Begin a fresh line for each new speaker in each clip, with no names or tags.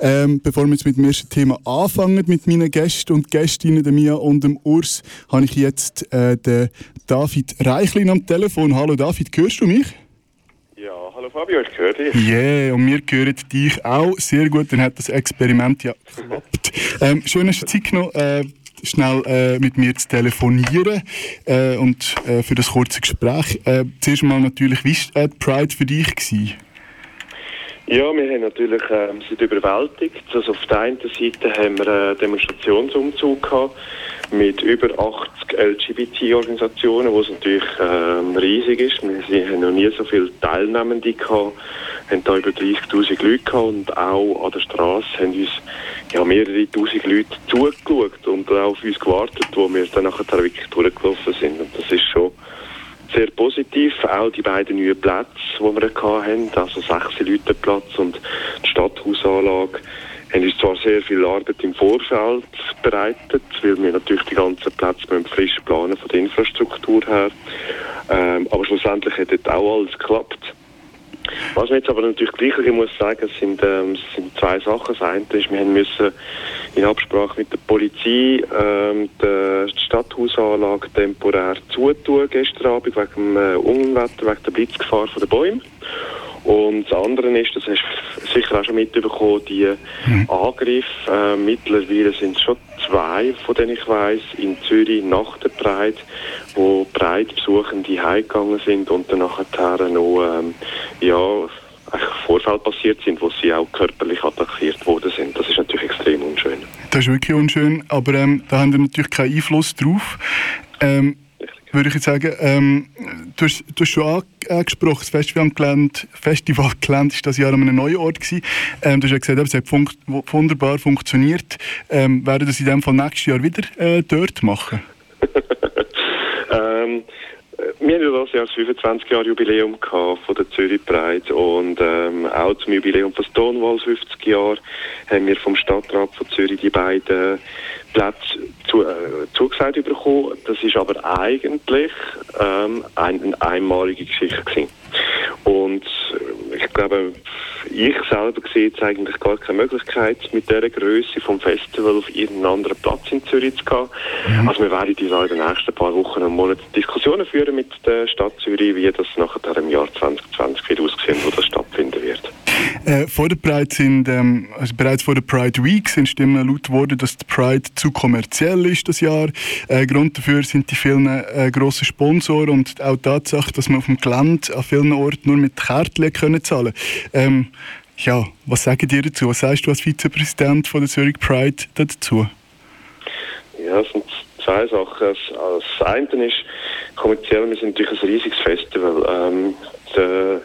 Ähm, bevor wir jetzt mit dem ersten Thema anfangen, mit meinen Gästen und Gästinnen, der Mia und dem Urs, habe ich jetzt äh, den David Reichlin am Telefon. Hallo David, hörst du mich?
Ja, hallo Fabio, ich höre dich.
Yeah, und wir hören dich auch sehr gut. Dann hat das Experiment ja geklappt. Ähm, schön, dass du Zeit genommen äh, schnell äh, mit mir zu telefonieren äh, und äh, für das kurze Gespräch. Äh, zuerst mal natürlich, wie war Pride für dich? Gewesen?
Ja, wir haben natürlich ähm, sind überwältigt. Also auf der einen Seite haben wir einen Demonstrationsumzug gehabt mit über 80 LGBT-Organisationen, was natürlich ähm, riesig ist. Wir haben noch nie so viele Teilnehmende gehabt, haben da über 30'000 Leute gehabt und auch an der Straße haben uns ja, mehrere tausend Leute zugeschaut und auch auf uns gewartet, wo wir dann nachher wirklich durchgelaufen sind. Und das ist schon sehr positiv. Auch die beiden neuen Plätze, die wir hatten, also sechs Leute Platz und die Stadthausanlage, haben uns zwar sehr viel Arbeit im Vorfeld bereitet, weil wir natürlich die ganzen Plätze mit frisch planen von der Infrastruktur her. Ähm, aber schlussendlich hat dort auch alles geklappt. Was man jetzt aber natürlich gleich muss sagen, sind, ähm, sind zwei Sachen. Das eine ist, wir müssen in Absprache mit der Polizei ähm, die Stadthausanlage temporär zutun gestern Abend wegen dem äh, Unwetter, wegen der Blitzgefahr von den Bäumen. Und das andere ist, das hast du sicher auch schon mitbekommen, die mhm. Angriffe. Äh, mittlerweile sind es schon zwei, von denen ich weiß, in Zürich nach der Breit, wo Breitbesuchende heimgegangen sind und dann nachher noch ähm, ja, Vorfälle passiert sind, wo sie auch körperlich attackiert worden sind. Das ist natürlich extrem unschön.
Das ist wirklich unschön, aber ähm, da haben wir natürlich keinen Einfluss drauf. Ähm, würde ich jetzt sagen, ähm, du, hast, du hast schon angesprochen, das Festivalgelände, Festivalgelände ist das Jahr an einem neuen Ort gewesen. Ähm, du hast ja gesagt, es hat fun wunderbar funktioniert. Ähm, werden das in dem Fall nächstes Jahr wieder äh, dort machen?
ähm, wir haben ja das Jahr das 25 Jahre Jubiläum gehabt von der Zürich Pride und ähm, auch zum Jubiläum von Stonewall 50 Jahre haben wir vom Stadtrat von Zürich die beiden Plätze zu, äh, zugesagt bekommen. Das ist aber eigentlich ähm, eine einmalige Geschichte gewesen. Und äh, ich glaube, ich selber sehe jetzt eigentlich gar keine Möglichkeit, mit dieser Größe vom Festival auf irgendeinen anderen Platz in Zürich zu gehen. Mhm. Also wir werden in den nächsten paar Wochen und Monaten Diskussionen führen mit der Stadt Zürich, wie das nachher im Jahr 2020 wird aussehen, wo das stattfinden wird.
Äh, vor der Pride sind, ähm, also bereits vor der Pride Week sind Stimmen laut geworden, dass die Pride zu kommerziell ist das Jahr. Äh, Grund dafür sind die vielen äh, grossen Sponsoren und auch die Tatsache, dass man auf dem Gelände an vielen Orten nur mit Kärtchen können zahlen ähm, ja, was sagen dir dazu? Was sagst du als Vizepräsident von der Zurich Pride dazu?
Ja, es sind zwei Sachen. Das eine ist, kommerziell, wir sind natürlich ein riesiges Festival. Ähm, der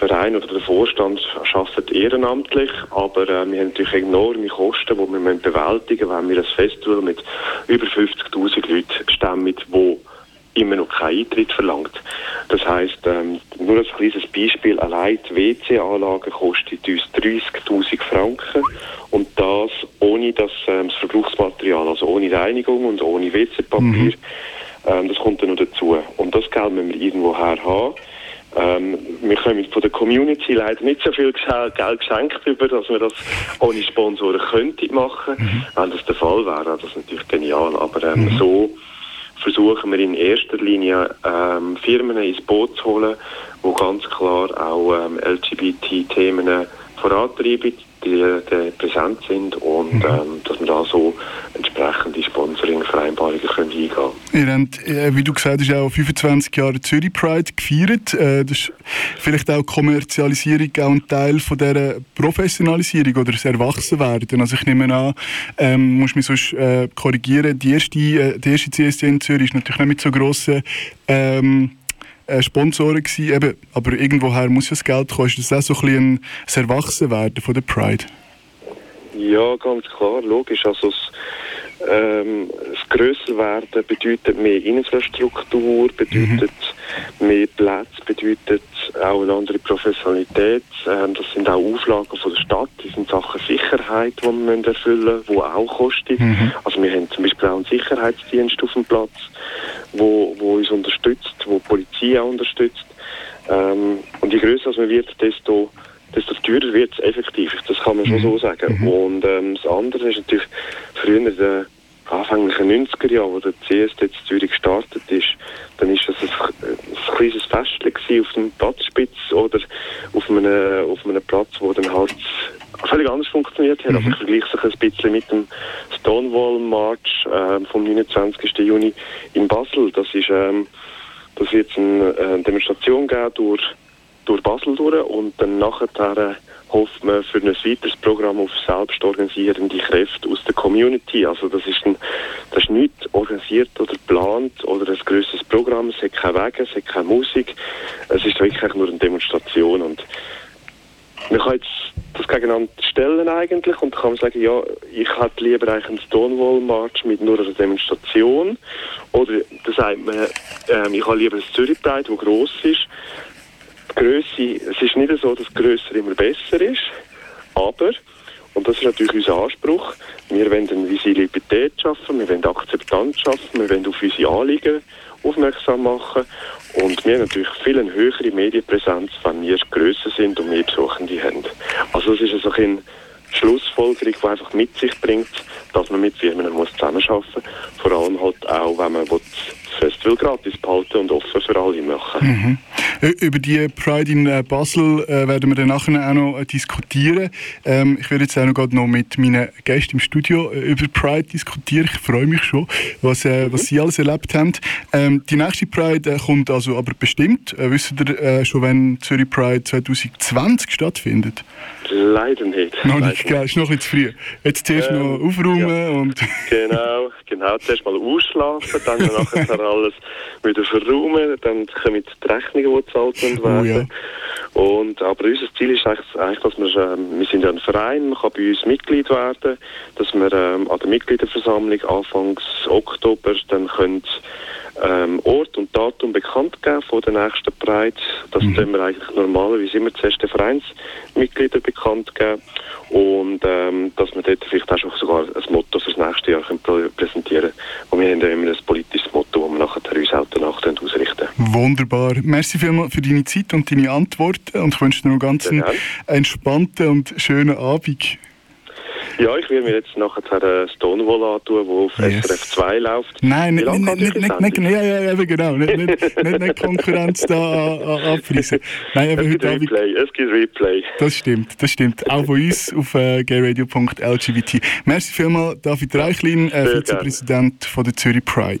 Verein oder der Vorstand arbeitet ehrenamtlich, aber äh, wir haben natürlich enorme Kosten, die wir bewältigen müssen, wenn wir ein Festival mit über 50'000 Leuten stemmen, wo immer noch keinen Eintritt verlangt. Das heißt, ähm, nur als kleines Beispiel, allein die WC-Anlage kostet uns 30.000 Franken und das ohne das, ähm, das Verbrauchsmaterial, also ohne Reinigung und ohne WC-Papier. Mhm. Ähm, das kommt dann noch dazu. Und das Geld müssen wir irgendwo her haben. Ähm, wir können von der Community leider nicht so viel Geld geschenkt über, dass wir das ohne Sponsoren könnten machen. Mhm. Wenn das der Fall wäre, wäre das natürlich genial. Aber ähm, mhm. so versuchen wir in erster Linie ähm, Firmen ins Boot zu holen, die ganz klar auch ähm, LGBT-Themen vorantreiben, die, die präsent sind und mhm. ähm, dass wir da so entsprechende Sponsoring-Vereinbarungen eingehen können.
Ihr habt, äh, wie du gesagt hast, auch 25 Jahre Zürich Pride gefeiert. Äh, das ist vielleicht auch Kommerzialisierung auch ein Teil von dieser Professionalisierung oder das Erwachsenwerden. Also ich nehme an, ähm, muss mich sonst äh, korrigieren, die erste, äh, die erste CSD in Zürich ist natürlich nicht mit so grossen ähm, äh, Sponsoren gewesen, eben, aber irgendwoher muss ja das Geld kommen. Ist das auch so ein bisschen ein Erwachsenwerden von der Pride?
Ja, ganz klar, logisch. Also das, ähm, das Grösserwerden bedeutet mehr Infrastruktur, bedeutet mhm. mehr Platz, bedeutet auch eine andere Professionalität. Ähm, das sind auch Auflagen von der Stadt, das sind Sachen Sicherheit, die wir erfüllen müssen, die auch kostet. Mhm. Also wir haben zum Beispiel auch einen Sicherheitsdienst auf dem Platz, wo, wo uns unterstützt, wo die Polizei auch unterstützt. Ähm, und je größer man wird, desto desto teurer wird es effektiv. Das kann man schon mhm. so sagen. Mhm. Und ähm, das andere ist natürlich früher der anfänglichen 90er Jahren, wo der CSD in Zürich gestartet ist, dann ist das ein, ein kleines Festchen auf dem Platzspitz oder auf einem, auf einem Platz, wo dann halt völlig anders funktioniert hat. Mhm. Also ich vergleiche es ein bisschen mit dem Stonewall March äh, vom 29. Juni in Basel. Das ist, ähm, das wird eine äh, Demonstration geben durch, durch Basel durch und dann nachher äh, hofft man für ein weiteres Programm auf selbst organisierende Kräfte aus der Community. Also das ist, ein, das ist nicht organisiert oder geplant oder ein grösseres Programm. Es hat keine Wege, es hat keine Musik. Es ist wirklich nur eine Demonstration und man kann jetzt das gegeneinander stellen eigentlich und kann sagen, ja, ich hätte lieber eigentlich einen Stonewall-March mit nur einer Demonstration oder da sagt man, ähm, ich habe lieber ein Zürich-Pride, das gross ist. Grösse, es ist nicht so, dass grösser immer besser ist, aber und das ist natürlich unser Anspruch. Wir wollen Visibilität schaffen, wir wollen Akzeptanz schaffen, wir wollen auf unsere Anliegen aufmerksam machen und wir haben natürlich viel eine höhere Medienpräsenz, wenn wir grösser sind und mehr Besuchende haben. Also es ist also eine Schlussfolgerung, die einfach mit sich bringt, dass man mit Firmen zusammenarbeiten muss. Vor allem halt auch, wenn man das Festival gratis behalten und offen für alle machen.
Mhm. Über die Pride in äh, Basel äh, werden wir dann nachher auch noch äh, diskutieren. Ähm, ich werde jetzt auch noch, noch mit meinen Gästen im Studio äh, über Pride diskutieren. Ich freue mich schon, was, äh, mhm. was sie alles erlebt haben. Ähm, die nächste Pride äh, kommt also aber bestimmt. wisst ihr schon, wann Zürich Pride 2020 stattfindet?
Leider nicht.
Noch nicht, gell? Ist noch ein bisschen zu früh. Jetzt zuerst ähm, noch aufräumen ja. und...
genau, genau. Zuerst mal ausschlafen, dann nachher alles wieder verräumen, dann kommen die Rechnungen, die gezahlt werden. Oh, ja. Und, aber unser Ziel ist eigentlich, dass wir, ähm, wir sind ja ein Verein, man kann bei uns Mitglied werden, dass wir ähm, an der Mitgliederversammlung Anfangs Oktober dann können ähm, Ort und Datum bekannt geben von der nächsten Pride. Das mhm. tun wir eigentlich normalerweise immer zuerst den Vereinsmitgliedern bekannt geben. Und ähm, dass wir dort vielleicht auch schon sogar ein Motto für das nächste Jahr können präsentieren können. Und wir haben ja immer ein politisches Motto, das wir nachher uns auch danach ausrichten
Wunderbar. Merci vielmals für deine Zeit und deine Antworten. Und ich wünsche dir noch ganz einen entspannten und schönen Abend.
Ja, ich will mir jetzt nachher Stonewall antun, der auf yes. SRF 2 läuft.
Nein, nicht, nicht, nicht, nicht, ja, ja, eben genau. Nicht, nicht, nicht, nicht Konkurrenz da abfließen. Nein,
es gibt Replay, es gibt Replay.
Das stimmt, das stimmt. Auch von uns auf äh, gayradio.lgbt. Merci vielmals, David Reichlin, äh, Vizepräsident von der Zürich Pride.